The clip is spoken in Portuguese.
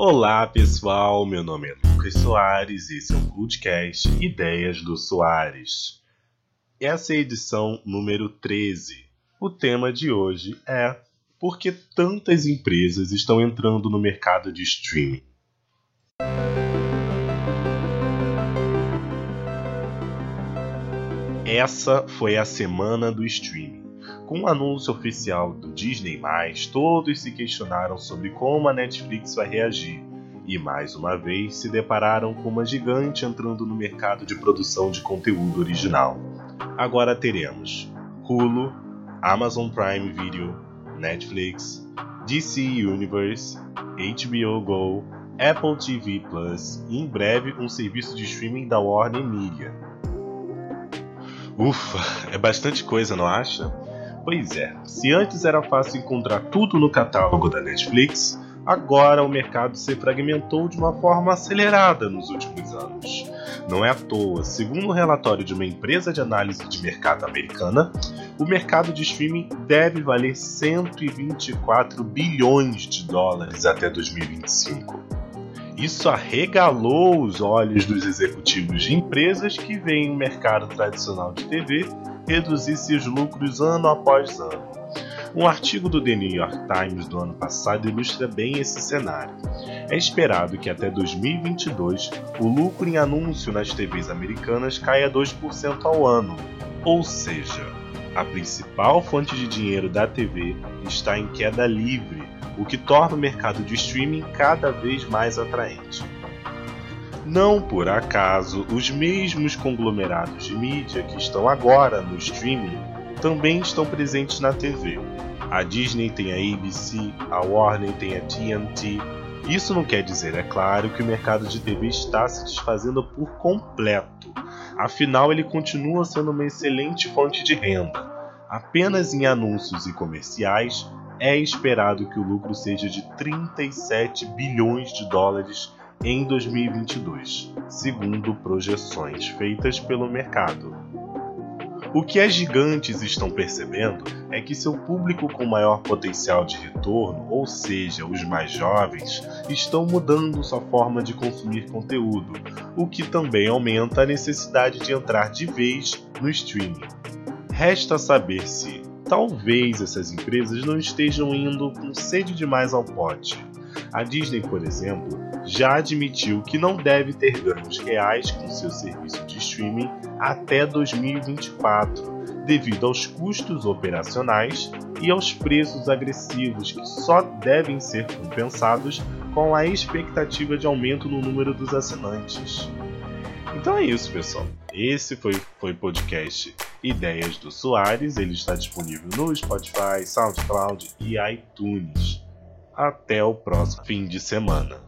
Olá pessoal, meu nome é Lucas Soares e esse é o podcast Ideias do Soares. Essa é a edição número 13. O tema de hoje é Por que tantas empresas estão entrando no mercado de streaming? Essa foi a semana do streaming. Com o anúncio oficial do Disney+, todos se questionaram sobre como a Netflix vai reagir e mais uma vez se depararam com uma gigante entrando no mercado de produção de conteúdo original. Agora teremos Hulu, Amazon Prime Video, Netflix, DC Universe, HBO Go, Apple TV Plus e em breve um serviço de streaming da Warner Media. Ufa, é bastante coisa, não acha? Pois é, se antes era fácil encontrar tudo no catálogo da Netflix, agora o mercado se fragmentou de uma forma acelerada nos últimos anos. Não é à toa, segundo o um relatório de uma empresa de análise de mercado americana, o mercado de streaming deve valer 124 bilhões de dólares até 2025. Isso arregalou os olhos dos executivos de empresas que veem o mercado tradicional de TV reduzir seus lucros ano após ano. Um artigo do The New York Times do ano passado ilustra bem esse cenário. É esperado que até 2022 o lucro em anúncio nas TVs americanas caia 2% ao ano, ou seja, a principal fonte de dinheiro da TV está em queda livre, o que torna o mercado de streaming cada vez mais atraente. Não por acaso, os mesmos conglomerados de mídia que estão agora no streaming também estão presentes na TV. A Disney tem a ABC, a Warner tem a TNT. Isso não quer dizer, é claro, que o mercado de TV está se desfazendo por completo. Afinal, ele continua sendo uma excelente fonte de renda. Apenas em anúncios e comerciais é esperado que o lucro seja de 37 bilhões de dólares em 2022, segundo projeções feitas pelo mercado. O que as gigantes estão percebendo é que seu público com maior potencial de retorno, ou seja, os mais jovens, estão mudando sua forma de consumir conteúdo, o que também aumenta a necessidade de entrar de vez no streaming. Resta saber se, talvez, essas empresas não estejam indo com sede demais ao pote. A Disney, por exemplo, já admitiu que não deve ter ganhos reais com seu serviço de streaming até 2024, devido aos custos operacionais e aos preços agressivos que só devem ser compensados com a expectativa de aumento no número dos assinantes. Então é isso, pessoal. Esse foi, o podcast Ideias do Soares. Ele está disponível no Spotify, SoundCloud e iTunes. Até o próximo fim de semana.